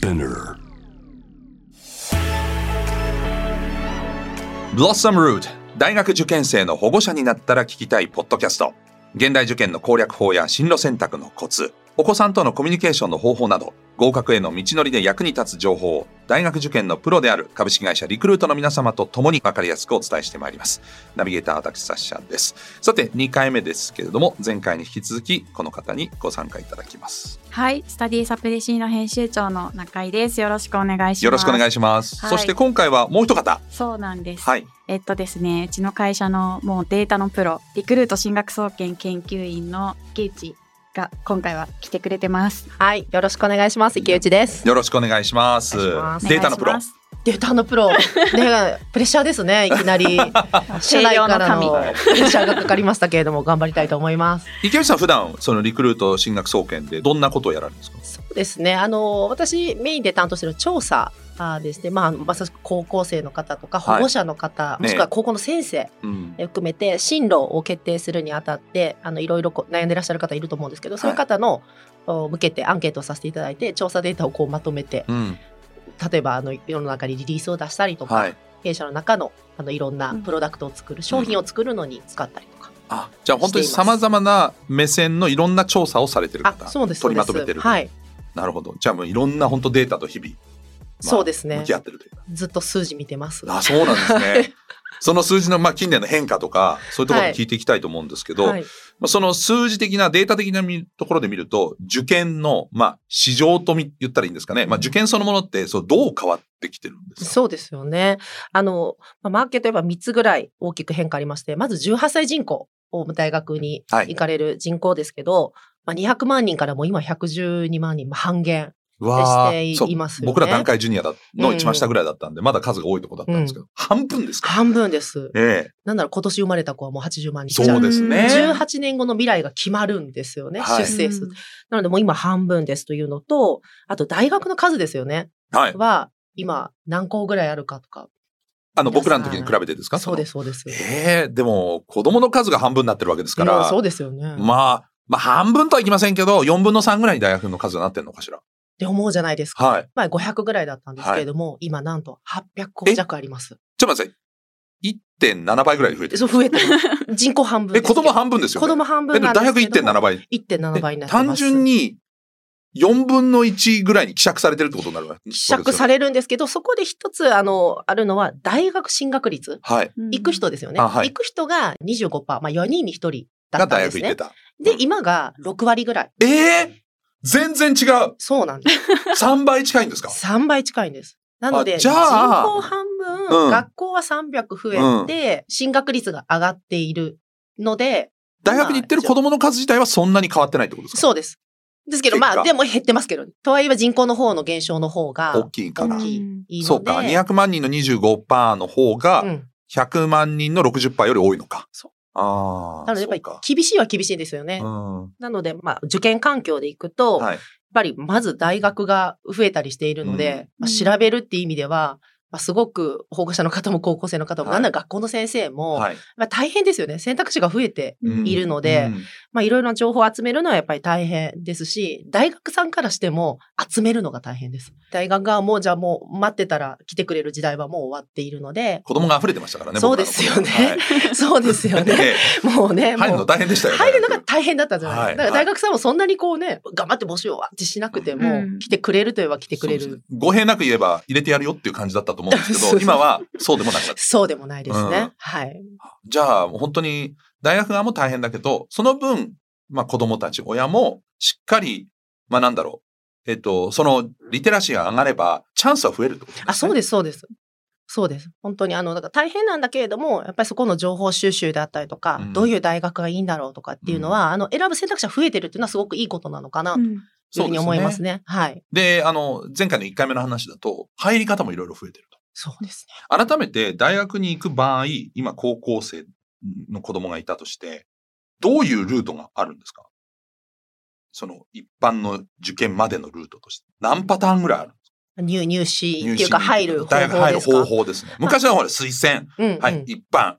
Spinner. Blossom Root 大学受験生の保護者になったら聞きたいポッドキャスト現代受験の攻略法や進路選択のコツお子さんとのコミュニケーションの方法など合格への道のりで役に立つ情報を大学受験のプロである株式会社リクルートの皆様と共に分かりやすくお伝えしてまいります。ナビゲーター私サッシャです。さて2回目ですけれども前回に引き続きこの方にご参加いただきます。はい、スタディサプリシーの編集長の中井です。よろしくお願いします。よろしくお願いします、はい。そして今回はもう一方。そうなんです。はい。えっとですね、うちの会社のもうデータのプロ、リクルート進学総研研究員の池内が今回は来てくれてます。はい、よろしくお願いします。池内です。よろしくお願いしますデータのプロお願いしますデータのプロ、ね、プレッシャーですね。いきなり 社内からのプレッシャーがかかりましたけれども、頑張りたいと思います。池内さん普段そのリクルート進学総研でどんなことをやられるんですか？そうですね。あの私メインで担当している調査。あーですね、まあ、まさしく高校生の方とかはい保護者の方、もしくは高校の先生含めて進路を決定するにあたってあのいろいろこう悩んでらっしゃる方いると思うんですけど、そういう方のお向けてアンケートをさせていただいて調査データをこうまとめてうん例えばあの世の中にリリースを出したりとか、はい。弊社の中のあのいろんなプロダクトを作る、商品を作るのに使ったりとか、あじゃあ本当にさまざまな目線のいろんな調査をされてる方あそうです取りまとめてるはい。なるほど。じゃあもういろんな本当データと日々、まあそうですね。向き合ってるというか。ずっと数字見てます。あそうなんですね。その数字の、まあ、近年の変化とかそういうところに聞いていきたいと思うんですけど、はい、まあ、その数字的なデータ的なみところで見ると受験の、まあ、市場とみ言ったらいいんですかね、まあ、受験そのものってそうどう変わってきてるんですか？そうですよね。あの、まあマーケットやっぱ3つぐらい大きく変化ありましてまず18歳人口を大学にはい。行かれる人口ですけど、まあ、200万人からもう今112万人、まあ、半減わあしていますよね。僕ら段階ジュニアだのうん。一番下ぐらいだったんで、まだ数が多いとこだったんですけど、半分ですか？半分です。ええ。なんなら今年生まれた子はもう80万人そうですね。18年後の未来が決まるんですよね、はい。出生数。うん。なのでもう今半分ですというのと、あと大学の数ですよね。はい。は、今何校ぐらいあるかとか。あの、僕らの時に比べてですか？そうです、そうです。ええでも、子供の数が半分になってるわけですから、そうですよね。まあ、まあ、半分とはいきませんけど、4分の3ぐらいに大学の数がなってるのかしら。って思うじゃないですか。はい。前500ぐらいだったんですけれども、今なんと800校弱あります。ちょっと待ってください。1.7倍ぐらい増えてる。そう増えてる。人口半分え。子供半分ですよね。子供半分なんです大学けども。1.7倍。1.7倍になってます。単純に4分の1ぐらいに希釈されてるってことになるわけ希釈されれるんですけど、そこで一つ、あの、あるのは、大学進学率。はい。行く人ですよね。あはい行く人が25%、まあ4人に1人だがったんですね大学行って。た。で、今が6割ぐらい。ええ全然違う。そうなんです。3倍近いんですか？3倍近いんです。なので、あじ人ゃあ口半分、うん学校は300増えて、進学率が上がっているので、大学に行ってる子供の数自体はそんなに変わってないってことですか？そうです。ですけど、まあ、でも減ってますけど、とはいえば人口の方の減少の方が大きいから大。きうんい。そうか。200万人の25%の方がうん100万人の60%より多いのか。そうああ。なので、やっぱり厳しいは厳しいですよね。うん。なので、まあ、受験環境でいくと、はい。やっぱりまず大学が増えたりしているので、うんまあ、調べるっていう意味では、まあ、すごく保護者の方も高校生の方も、はいなんなら学校の先生も、はい。まあ、大変ですよね。選択肢が増えてうんいるので、うんまあ、いろいろな情報を集めるのはやっぱり大変ですし、大学さんからしても集めるのが大変です。大学側もじゃあもう待ってたら来てくれる時代はもう終わっているので、子供が溢れてましたからね。そうですよね そうですよね。えもうね、え入るのもう大変でしたよね。入るのが大変だったじゃないですか。はいだから大学さんもそんなにこうね、頑張って募集をってしなくても、うん来てくれるといえば来てくれる。語弊なく言えば入れてやるよっていう感じだったと思うんですけど、今はそうでもなくなってそうでもないですね。うんはい。じゃあ、本当に大学側も大変だけど、その分、まあ子供たち、親もしっかり、まあなんだろう。えっと、そのリテラシーが上がれば、チャンスは増えるってことですね。あ、そうです、そうです。そうです。本当に、あの、だから大変なんだけれども、やっぱりそこの情報収集であったりとか、うんどういう大学がいいんだろうとかっていうのは、あの、選ぶ選択肢が増えてるっていうのはすごくいいことなのかな、というふうに思いますね。はい。で、あの、前回の1回目の話だと、入り方もいろいろ増えてると。そうですね。改めて大学に行く場合、今高校生の子供がいたとして、どういうルートがあるんですか？その一般の受験までのルートとして。何パターンぐらいある入、入試っていうか入る方法ですか？大学入る方法ですね。昔はほら推薦、うん、うん。はい、一般、うん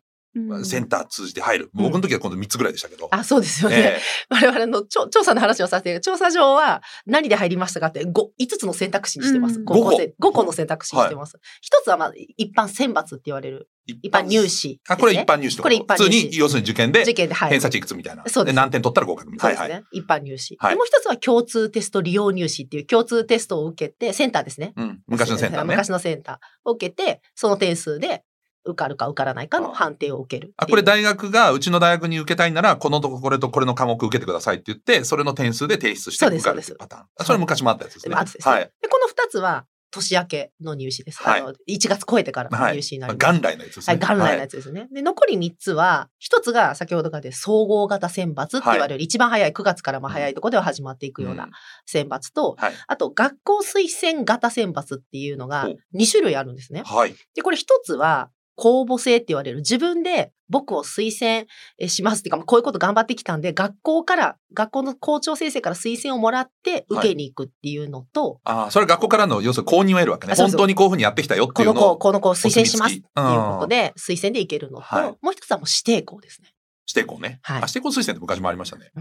センター通じて入る。うん僕の時は今度3つぐらいでしたけど。あ、そうですよね。え我々の調調査の話をさせて、調査上は何で入りましたかって 5, 5つの選択肢にしてます。うん 5, 個5個せ5個の選択肢にしてます。一つはまあ一般選抜って言われるえ一般入試、あ、これ一般入試とか。これ一般入試普通に、要するに受験で受、験で。偏差値いくつみたいな。そうです何点取ったら合格みたいな。そうですね。はいはい。一般入試、はいでもう一つは共通テスト利用入試っていう共通テストを受けて、センターですね。うん。昔のセンターね。昔のセンターを受けて、その点数で受かるか受からないかの判定を受ける。あ、これ大学が、うちの大学に受けたいなら、このとここれとこれの科目受けてくださいって言って、それの点数で提出して受かるっていうパターン。あそれ昔もあったやつですね。ですね。はい。で、この二つは年明けの入試です。はいあの1月超えてからのはい入試になります。元来のやつですはい、ね。元来のやつですね。で、残り3つは、1つが先ほどからで総合型選抜って言われる、一番早い9月からも早いところでは始まっていくような選抜と、はい。あと学校推薦型選抜っていうのがお2種類あるんですね。はい。で、これ1つは公募制って言われる。自分で僕を推薦えしますっていうか、まあこういうこと頑張ってきたんで、学校から、学校の校長先生から推薦をもらって受けに行くっていうのと、ああ、それは学校からの、要するに公認を得るわけね。本当にこう。いうふうにやってきたよってこの子、いうの。をこの子を推薦しますっていうおことで、推薦でいけるのと、はい。もう一つはもう指定校ですね。指定校ね。はい。あ、指定校推薦って昔もありましたね。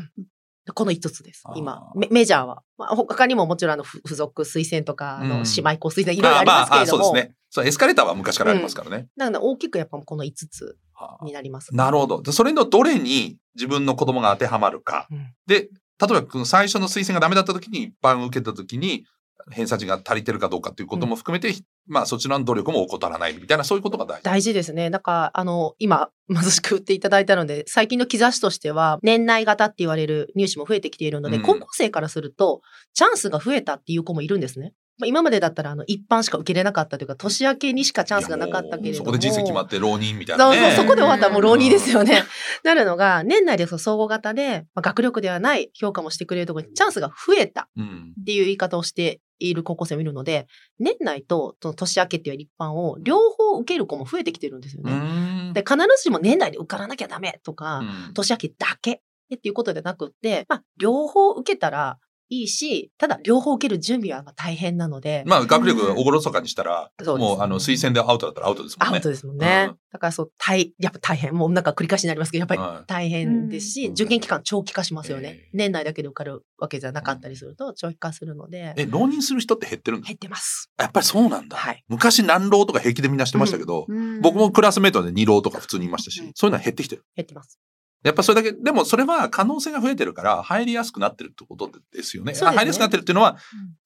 この5つです今メ、メジャーは。まあ、他にももちろんあの、ふ付属推薦とか、あのうん姉妹校推薦、いろいろありますけれども、ああそうですね。そう、エスカレーターは昔からありますからね。なので大きくやっぱこの5つはあになります。なるほど。でそれのどれに自分の子供が当てはまるか。うんで、例えばこの最初の推薦がダメだった時に一般受けた時に偏差値が足りてるかどうかっていうことも含めて、まあそちらの努力も怠らないみたいなそういうことが大事。大事ですね。だから、あの、今、貧しく売っていただいたので、最近の兆しとしては、年内型って言われる入試も増えてきているので、うん高校生からすると、チャンスが増えたっていう子もいるんですね。まあ、今までだったら、あの、一般しか受けれなかったというか、年明けにしかチャンスがなかったけれども。そこで人生決まって浪人みたいなね。そこで終わったらもう浪人ですよね。なるのが、年内でその総合型で、まあ、学力ではない評価もしてくれるところにチャンスが増えたうん。っていう言い方をしている高校生もいるので、年内とその年明けっていう一般を両方受ける子も増えてきてるんですようね。ん。で、必ずしも年内で受からなきゃダメとか、うん年明けだけっていうことでなくって、まあ、両方受けたらいいし、ただ両方受ける準備はまあ大変なので、まあ学力がおごろそかにしたら、そうですもうあの推薦でアウトだったらアウトですもんね。アウトですもんね。うんだからそう、大、やっぱ大変。もうなんか繰り返しになりますけど、やっぱりはい大変ですし、うん受験期間長期化しますよね。ええ年内だけで受かるわけじゃなかったりすると、長期化するので、え、浪人する人って減ってるんです減ってます。やっぱりそうなんだ。はい昔何浪とか平気でみんなしてましたけど、うん僕もクラスメートで2浪とか普通にいましたし、うんそういうのは減ってきてる。減ってます。やっぱそれだけ、でもそれは可能性が増えてるから入りやすくなってるってことですよね。ね入りやすくなってるっていうのは、うん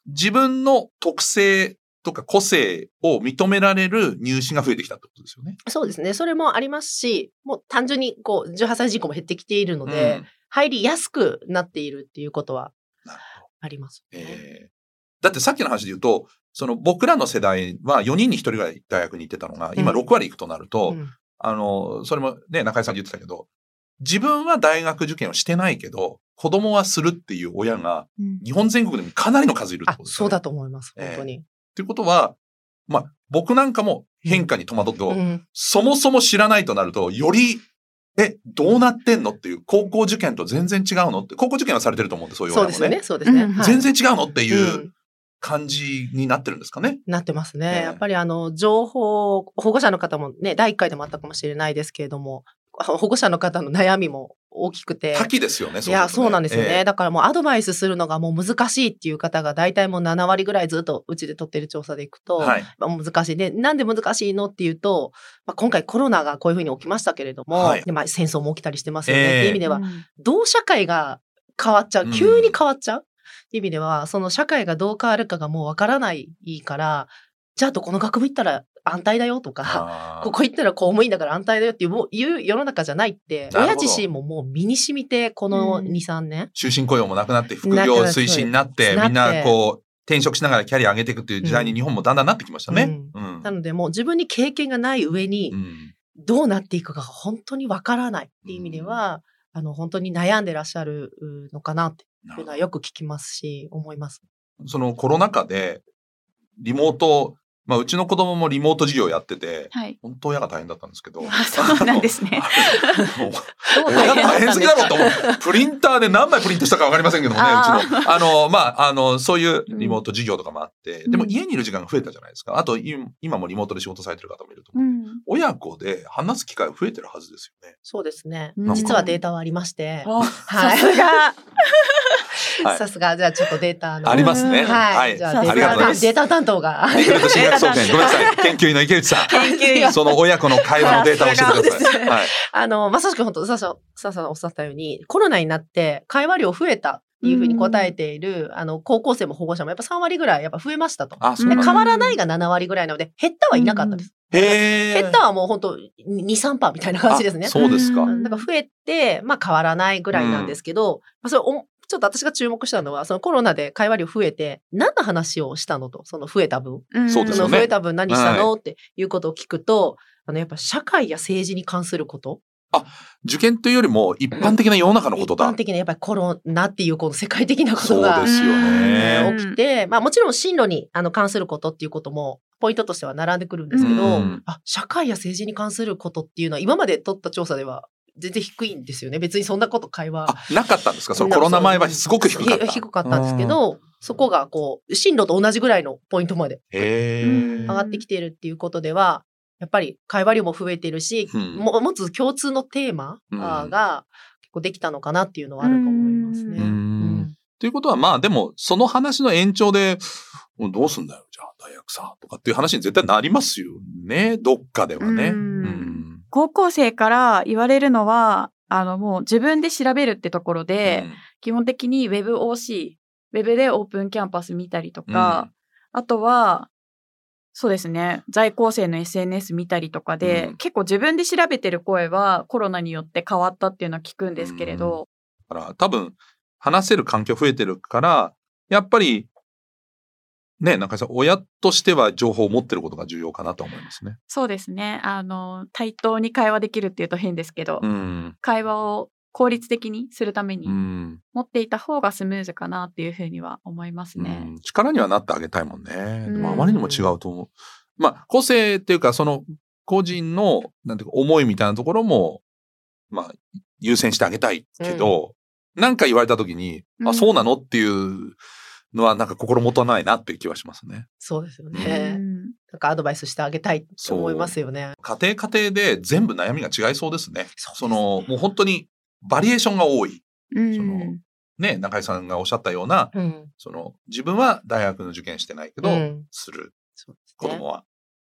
自分の特性とか個性を認められる入試が増えてきたってことですよね。そうですね。それもありますし、もう単純にこう、18歳人口も減ってきているので、うん入りやすくなっているっていうことはあります、どね。えーだってさっきの話で言うと、その僕らの世代は4人に1人ぐらい大学に行ってたのが、今うん6割行くとなると、うんあの、それもね、中井さん言ってたけど、自分は大学受験をしてないけど、子供はするっていう親がうん日本全国でもかなりの数いるってあこと、ですよね。そうだと思います。ええ本当に。っていうことは、まあ、僕なんかも変化に戸惑って、うんそもそも知らないとなると、より、え、どうなってんのっていう、高校受験と全然違うのって、高校受験はされてると思うんで、そういう親もね。そうですよね。そうですね。全然違うのっていううん感じになってるんですかね。なってますね。ええやっぱりあの、情報、保護者の方もね、第1回でもあったかもしれないですけれども、保護者の方の悩みも大きくて。多岐ですよね、いや、そうなんですよね。ええだからもうアドバイスするのがもう難しいっていう方が大体もう7割ぐらいずっとうちで取ってる調査でいくと、はい。まあ難しい。で、なんで難しいのっていうと、まあ、今回コロナがこういうふうに起きましたけれども、はいでまあ、戦争も起きたりしてますよね、ええっていう意味では、うん同社会が変わっちゃう。うん急に変わっちゃう。っていう意味では、その社会がどう変わるかがもうわからないから、じゃあどこの学部行ったら安泰だよとか、ここ行ったら公務員だから安泰だよっていう世の中じゃないって、親自身ももう身に染みて、このうん。2、3年。終身雇用もなくなって、副業推進になって、みんなこう、転職しながらキャリア上げていくっていう時代に日本もだんだんなってきましたね。うん。なのでもう自分に経験がない上にう、ん。どうなっていくかが本当にわからないっていう意味では、あの、本当に悩んでらっしゃるのかなっていうのはよく聞きますし、思います。そのコロナ禍で、リモートまあ、うちの子供もリモート授業やってて、はい。本当親が大変だったんですけど。あそうなんですね。親大変すぎだろうと思う。プリンターで何枚プリントしたかわかりませんけどもね、うちの。あの、まあ、あの、そういうリモート授業とかもあって、うんでも家にいる時間が増えたじゃないですか。あと、い今もリモートで仕事されてる方もいると思う。うん。親子で話す機会増えてるはずですよね。そうですね。うん実はデータはありまして。あはいさすが。はいさすが、じゃあちょっとデータの。ありますね。はい。じゃあデータ担当が。リクルート進学総研、ごめんなさい。研究員の池内さん。研究員。その親子の会話のデータを教えてください。はい。あの、まさしく本当、ささ、ささんおっしゃったように、コロナになって会話量増えたいうふうに答えている、あの、高校生も保護者もやっぱ3割ぐらいやっぱ増えましたと。あ。変わらないが7割ぐらいなので、減ったはいなかったです。へえ。減ったはもう本当2、3%みたいな感じですねあ。そうですか。うんだから増えて、まあ変わらないぐらいなんですけど、まあそれおちょっと私が注目したのは、そのコロナで会話量増えて、何の話をしたのと、その増えた分。うんそそうですよねの増えた分何したの、っていうことを聞くと、あの、やっぱ社会や政治に関すること。受験というよりも一般的な世の中のことだ一般。的なやっぱりコロナっていうこの世界的なことそうがですようんね。起きて、まあもちろん進路にあの関することっていうこともポイントとしては並んでくるんですけど、うんあ、社会や政治に関することっていうのは今まで取った調査では全然低いんですよね。別にそんなこと会話。あ、なかったんですか？そのコロナ前はすごく低かった。ひ低かったんですけど、そこがこう、進路と同じぐらいのポイントまで上がってきているっていうことでは、やっぱり会話量も増えているし、うんも持つ共通のテーマが結構できたのかなっていうのはあると思いますね。ううんんということは、まあでも、その話の延長で、どうすんだよ、じゃあ、大学さ、とかっていう話に絶対なりますよね。どっかではね。ううんん。高校生から言われるのは、あの、もう自分で調べるってところで、基本的に WebOC、Web でオープンキャンパス見たりとか、あとは、そうですね、在校生の SNS 見たりとかで、うん。結構自分で調べてる声はコロナによって変わったっていうのは聞くんですけれど、だから多分、話せる環境増えてるから、やっぱり、ね、なんかさ、親としては情報を持ってることが重要かなと思いますね。そうですね、あの、対等に会話できるっていうと変ですけど、うん。会話を効率的にするためにうん。持っていた方がスムーズかなっていうふうには思いますね。うん力にはなってあげたいもんね。でもうんあまりにも違うと思う。まあ、個性っていうか、その、個人の、なんていうか、思いみたいなところも、まあ、優先してあげたいけど、なんか言われた時に、あ、うんそうなのっていうのは、なんか心もとないなっていう気はしますね。そうですようね。んなんかアドバイスしてあげたいって思いますよね。家庭家庭で全部悩みが違いそうですね。そねその、もう本当にバリエーションが多い。うんそのね、中井さんがおっしゃったような、うん。その、自分は大学の受験してないけど、うんする。ね子供は。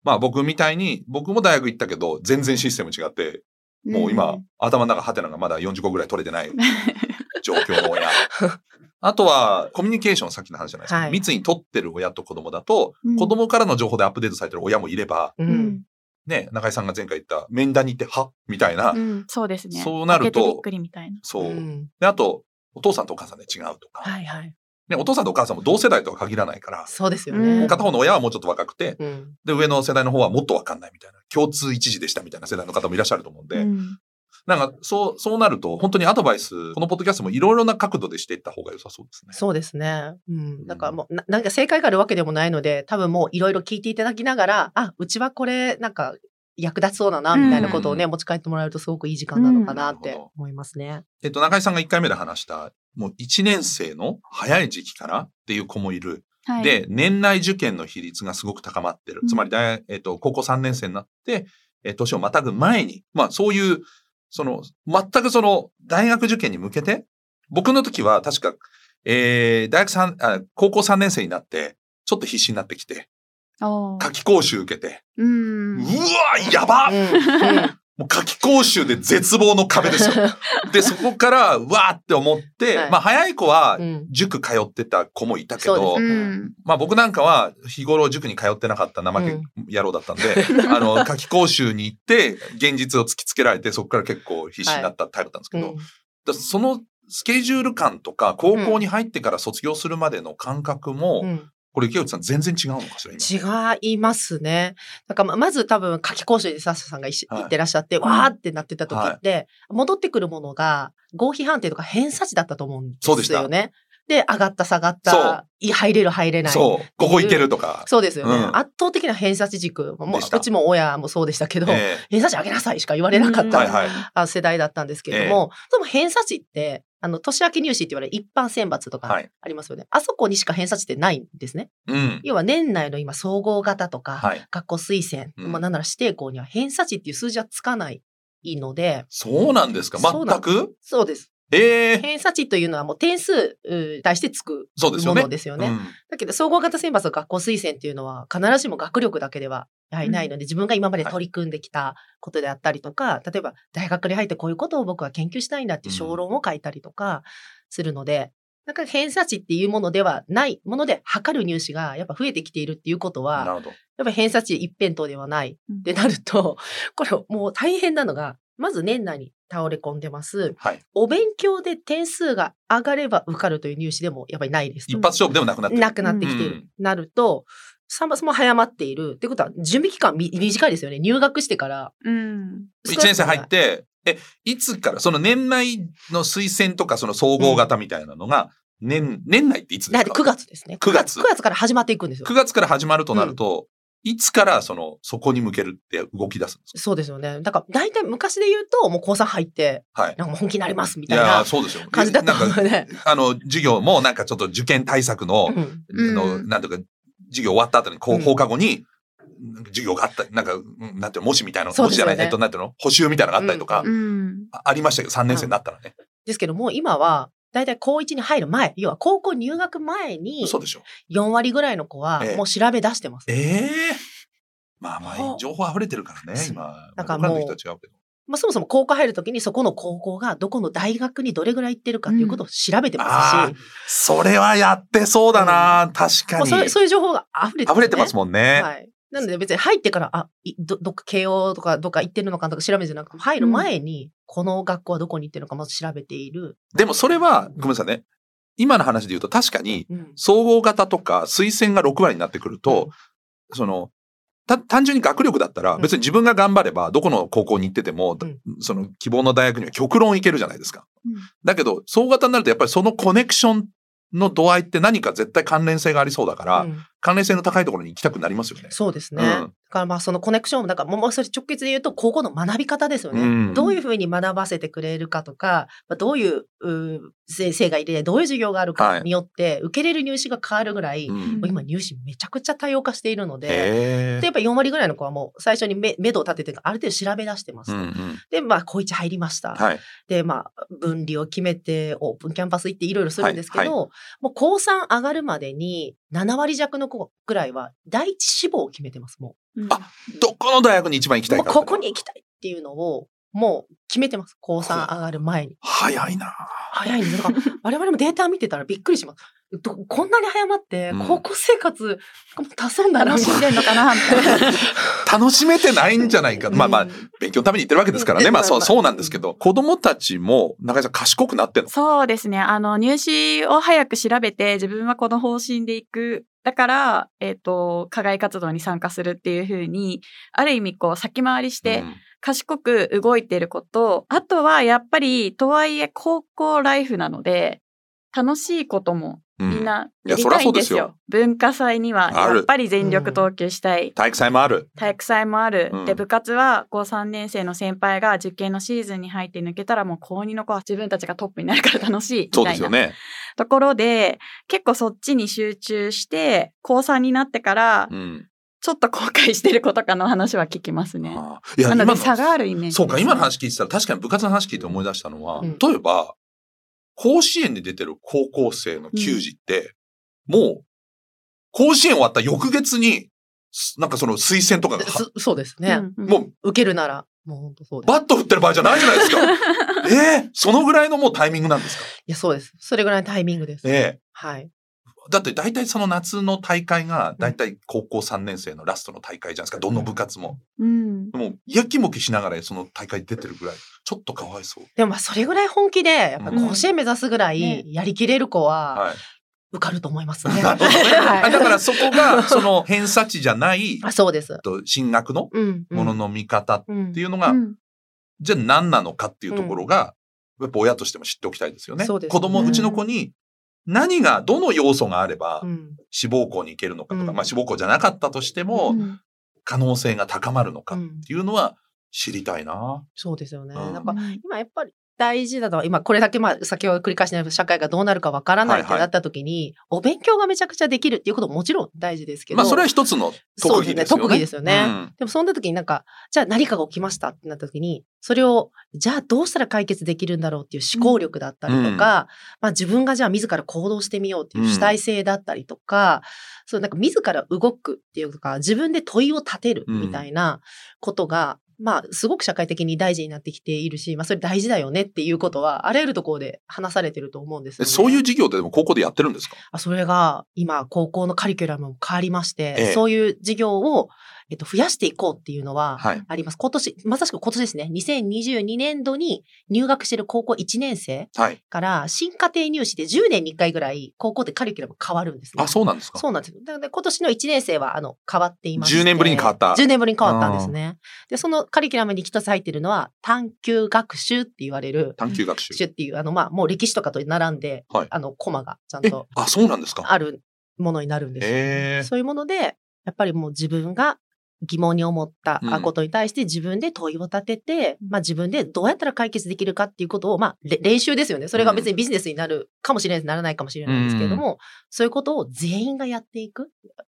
まあ僕みたいに、僕も大学行ったけど、全然システム違って、もう今、頭の中ハテナがまだ40個ぐらい取れてない状況の親。あとは、コミュニケーションさっきの話じゃないですか。はい密に取ってる親と子供だと、うん子供からの情報でアップデートされてる親もいれば、う。うんんね、中井さんが前回言った、面談に行って、は？みたいな。うんそうですね。そうなるとびっくりみたいな。そう。んで、あと、お父さんとお母さんで違うとか。はいはい。ね、お父さんとお母さんも同世代とは限らないから、そうですようんね。片方の親はもうちょっと若くて、うん。で、上の世代の方はもっとわかんないみたいな、共通一時でしたみたいな世代の方もいらっしゃると思うんで、うんなんか、そう、そうなると、本当にアドバイス、このポッドキャストもいろいろな角度でしていった方が良さそうですね。そうですね。うん。だからもう、ななんか正解があるわけでもないので、多分もういろいろ聞いていただきながら、あ、うちはこれ、なんか、役立ちそうだな、みたいなことをね、うん持ち帰ってもらえるとすごくいい時間なのかなって思いますね。えっと、中井さんが1回目で話した、もう1年生の早い時期からっていう子もいる。はい、で、年内受験の比率がすごく高まってる。うんつまり大、えっと、高校3年生になって、え年をまたぐ前に、まあそういう、その、全くその、大学受験に向けて、僕の時は確か、えー、大学三あ、高校3年生になって、ちょっと必死になってきて、夏期講習受けて、うん。うわやばうん。もう夏期講習で絶望の壁ですよ。で、そこから、うわーって思って、はい。まあ早い子はうん。塾通ってた子もいたけど、そうん。まあ僕なんかは日頃塾に通ってなかった怠け野郎だったんで、あの、夏期講習に行って、現実を突きつけられて、そこから結構必死になったタイプだったんですけど、うん。だそのスケジュール感とか、高校に入ってから卒業するまでの感覚も、うんこれ池内さん全然違うのかしら、今。違いますね。だからままず多分夏期講習でサッシャさんがいってらっしゃって、わーってなってた時って、戻ってくるものが合否判定とか偏差値だったと思うんですよね。で、上がった下がった、い入れる入れない。そう、ここ行けるとか。そうですよね。うん圧倒的な偏差値軸。もううちも親もそうでしたけど、え偏差値上げなさいしか言われなかった、はいはいあ世代だったんですけれども、その偏差値って、あの、年明け入試って言われる一般選抜とかはいありますよね。あそこにしか偏差値ってないんですね。えうん。要は年内の今、総合型とか、はい。学校推薦、うんまあなんなら指定校には偏差値っていう数字はつかないので、そうなんですか？全く？そうです。ええ偏差値というのはもう点数に対してつくもそうですよね。のですよね。うんだけど、総合型選抜の学校推薦っていうのは、必ずしも学力だけではやはりないので、自分が今まで取り組んできたことであったりとか、例えば大学に入ってこういうことを僕は研究したいんだっていう小論を書いたりとかするので、だから偏差値っていうものではないもので測る入試がやっぱ増えてきているっていうことは。やっぱ偏差値一辺倒ではないうんってなると、これもう大変なのが、まず年内に倒れ込んでます。はい。お勉強で点数が上がれば受かるという入試でもやっぱりないです。一発勝負でもなくなってる。なくなってきている。うんなると、サンバスも早まっている。ってことは、準備期間み短いですよね。入学してから。うん。一年生入って、え、いつから、その年内の推薦とかその総合型みたいなのが、年、年内っていつですか？だって9月ですね。9月9月から始まっていくんですよ ?9。月から始まるとなると、いつからその、そこに向けるって動き出すんですか？そうですよね。だから、大体昔で言うと、もう高3入って、はい。なんか本気になりますみたいなそうですよ。感じだったなんか、ので。あの、授業もなんかちょっと受験対策の、うんの、なんていうか、授業終わった後に、こううん放課後に、授業があったり、なんか、うんなんていうの、模試みたいな模試じゃない、えっと、なんていうの、補習みたいなのがあったりとか、うんうん。あありましたけど、3年生になったらね。ですけども、今は、大体高1に入る前、要は高校入学前に、嘘でしょ。4割ぐらいの子はええ、もう調べ出してます。ええまあまほあ、情報溢れてるからね、そう今。だからもう。まあ、そもそも高校入るときにそこの高校がどこの大学にどれぐらい行ってるかっていうことを調べてますし、それはやってそうだな、確かに。そういうそういう情報が溢れて溢れてますももんね。はい。なので別に入ってから、あ、いど、どっか慶応とかどっか行ってるのかとか調べじゃなくて、入る前に、この学校はどこに行ってるのかまず調べている。でもそれは、ごめんなさいね。今の話で言うと確かに、うん。総合型とか推薦が6割になってくると、その、た単純に学力だったらうん別に自分が頑張ればどこの高校に行ってても、うんその希望の大学には極論行けるじゃないですか。うんだけど総合型になるとやっぱりそのコネクションの度合いって何か絶対関連性がありそうだから、うん関連性の高いところに行きたくなりますよね。そうですね。うんだからまあそのコネクションも、だからもうそれ直結で言うと、高校の学び方ですよね。うんどういうふうに学ばせてくれるかとか、まあどういううー先生がいて、どういう授業があるかによって、受けれる入試が変わるぐらい、うんもう今入試めちゃくちゃ多様化しているので、へで、やっぱ4割ぐらいの子はもう最初に目目処を立てて、ある程度調べ出してますと。うんうんで、まあ、高1入りました。はい。で、まあ、分離を決めて、オープンキャンパス行っていろいろするんですけど、はいもう高3上がるまでに7割弱の子ぐらいは第一志望を決めてます、もうんあどこの大学に一番行きう。たいかここに行きたいっていうのを、もう決めてます。高3上がる前に。早いな早いんです。だから、我々もデータ見てたらびっくりします。どこんなに早まってうん、高校生活、足すんだな、楽しんでんのかなみたいな。楽しめてないんじゃないか。まあまあうん、勉強のために行ってるわけですからね。うんまあそう、まあそうなんですけど、子供たちも、中井さん賢くなってんの？そうですね。あの、入試を早く調べて、自分はこの方針で行く。だから、えっ、と、課外活動に参加するっていうふうに、ある意味、こう、先回りして、賢く動いてること、あとは、やっぱり、とはいえ、高校ライフなので、楽しいこともうんみんなややりたいんですよ。う文化祭には、やっぱり全力投球したい。体育祭もある。体育祭もある。うんで、部活は、高3年生の先輩が受験のシーズンに入って抜けたら、もう高2の子は自分たちがトップになるから楽しい。みたいなそうですよね。ところで、結構そっちに集中して、高3になってからう、ん。ちょっと後悔してる子とかの話は聞きますね。ああいや、なので、今の差があるイメージです。そうか、今の話聞いてたら確かに部活の話聞いて思い出したのは、うん例えば、甲子園に出てる高校生の球児って、もう、甲子園終わった翌月に、すなんかその推薦とかが、そそうですね。うんうんもう受けるなら、もう本当そうです。バット振ってる場合じゃないじゃないですか。ええそのぐらいのもうタイミングなんですか？いや、そうです。それぐらいのタイミングです。ええはい。だって大体その夏の大会が大体高校3年生のラストの大会じゃないですか。どの部活も。うん。もうやきもきしながらその大会出てるぐらい。ちょっとかわいそう。でもまあそれぐらい本気で、やっぱ甲子園目指すぐらねいやりきれる子ははい。受かると思いますね。なるほどねはいあだからそこが その偏差値じゃないあそうです。と進学のうん。ものの見方っうんていうのが、うんじゃあ何なのかっていうところが、やっぱ親としても知っておきたいですよね。そうです子供、うんうちの子に何が、どの要素があればうん。志望校に行けるのかとか、うん。まあ志望校じゃなかったとしても、うん。可能性が高まるのかっうんていうのは知りたいな。そうですよね。うん。なんか今やっぱり大事なのは、今これだけまあ先ほど繰り返しな社会がどうなるかわからないってなった時に、お勉強がめちゃくちゃできるっていうことももちろん大事ですけど。まあそれは一つの特技ですよね。特技ですよねうんでもそんな時になんか、じゃあ何かが起きましたってなった時に、それを、じゃあどうしたら解決できるんだろうっていう思考力だったりとか、うんまあ自分がじゃあ自ら行動してみようっていう主体性だったりとか、そうなんか自ら動くっていうか、自分で問いを立てるみたいなことが、まあすごく社会的に大事になってきているし、まあそれ大事だよねっていうことは、あらゆるところで話されてると思うんですよ、ね。そういう授業ってでも高校でやってるんですか？あそれが今高校のカリキュラムも変わりまして、ええそういう授業を、えっと、増やしていこうっていうのははい。あります。今年、まさしく今年ですね、2022年度に入学している高校1年生はい。から新家庭入試で10年に1回ぐらい高校でカリキュラム変わるんですね。あ、そうなんですか？そうなんですよ。なので今年の1年生はあの変わっています。10年ぶりに変わった10年ぶりに変わったんですね。で、そのカリキュラムに一つ入っているのは探究学習って言われる、探究学習。習っていう、あの、まあ、もう歴史とかと並んで、はいあの、コマがちゃんえと、あ、そうなんですか？あるものになるんですよ。へえ。そういうもので、やっぱりもう自分が疑問に思ったうんことに対して自分で問いを立てて、まあ自分でどうやったら解決できるかっていうことを、まあれ練習ですよね。それが別にビジネスになるかもしれないです、ならないかもしれないですけれども、そういうことを全員がやっていくっ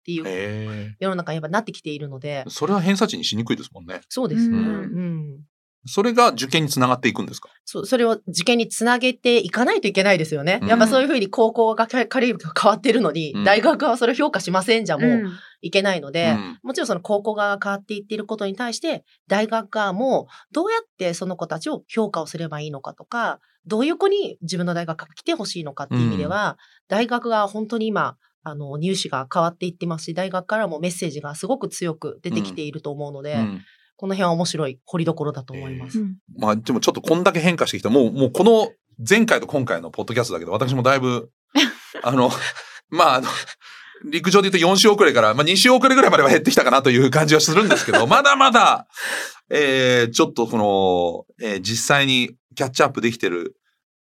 ていうへ世の中にやっぱなってきているのでえ。、それは偏差値にしにくいですもんね。そうですね。ううんん。それが受験につながっていくんですか？そう、それを受験につなげていかないといけないですよね。うんやっぱそういうふうに高校がカリキュラムが変わってるのに、うん大学はそれを評価しませんじゃもううんいけないので、うんもちろんその高校側が変わっていっていることに対して、大学側もどうやってその子たちを評価をすればいいのかとか、どういう子に自分の大学が来てほしいのかっていう意味では、大学が本当に今、あの、入試が変わっていってますし、大学からもメッセージがすごく強く出てきていると思うので、うんこの辺は面白い掘りどころだと思います。うんまあでもちょっとこんだけ変化してきた。もう、もうこの前回と今回のポッドキャストだけど、私もだいぶ、あの、まああの、陸上で言うと4週遅れから、まあ2週遅れぐらいまでは減ってきたかなという感じはするんですけど、まだまだ、えー、ちょっとこの、えー実際にキャッチアップできてる、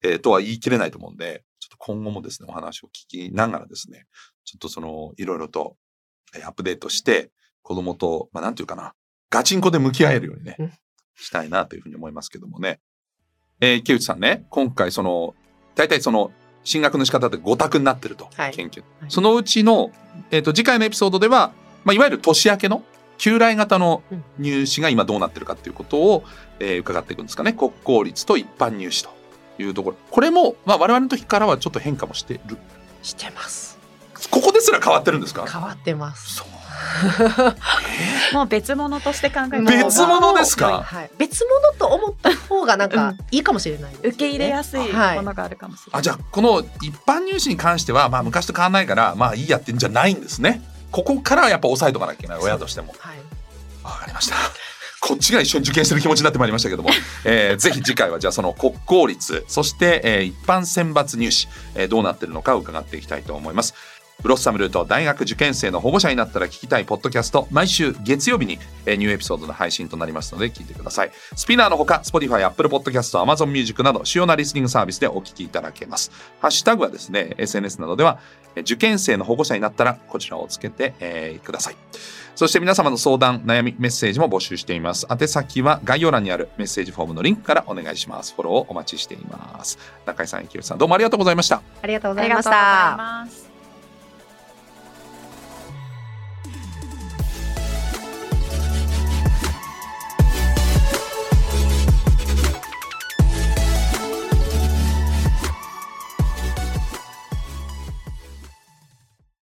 えーとは言い切れないと思うんで、ちょっと今後もですね、お話を聞きながらですね、ちょっとその、いろいろと、えーアップデートして、子供と、まあなんていうかな、ガチンコで向き合えるようにね、うんしたいなというふうに思いますけどもね。えー、池内さんね、今回その、大体その、進学の仕方って5択になってると、はい研究。はいそのうちの、えっ、と、次回のエピソードでは、まあ、いわゆる年明けの、旧来型のうん入試が今どうなってるかっていうことを、えー伺っていくんですかね。国公立と一般入試というところ。これも、まあ、我々の時からはちょっと変化もしてる。してます。ここですら変わってるんですか？変わってます。そう。もう別物として考えて別物ですか？はいはい別物と思った方がなんかうんいいかもしれないですね、受け入れやすいはいものがあるかもしれない。あ、じゃあ、この一般入試に関しては、まあ、昔と変わらないから、まあ、いいやってんじゃないんですね。ここからはやっぱ抑えとかなきゃいけない、親としても。はい。わかりました。こっちが一緒に受験してる気持ちになってまいりましたけども、えーぜひ次回はじゃあその国公立、そして、えー一般選抜入試、えーどうなってるのかを伺っていきたいと思います。ブロッサムルート大学受験生の保護者になったら聞きたいポッドキャスト毎週月曜日に、えーニューエピソードの配信となりますので聞いてくださいスピナーのほか Spotify、Apple Podcast、Amazon Music など主要なリスニングサービスでお聞きいただけますハッシュタグはですね SNS などではえー受験生の保護者になったらこちらをつけて、えーくださいそして皆様の相談、悩み、メッセージも募集しています。宛先は概要欄にあるメッセージフォームのリンクからお願いします。フォローをお待ちしています。中井さん、池内さん、どうもありがとうございました。ありがとうございました。ます。